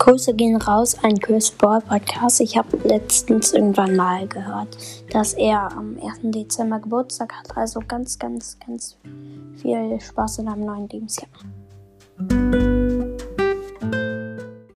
Grüße gehen raus an Chris Ball Podcast. Ich habe letztens irgendwann mal gehört, dass er am 1. Dezember Geburtstag hat. Also ganz, ganz, ganz viel Spaß in einem neuen Lebensjahr.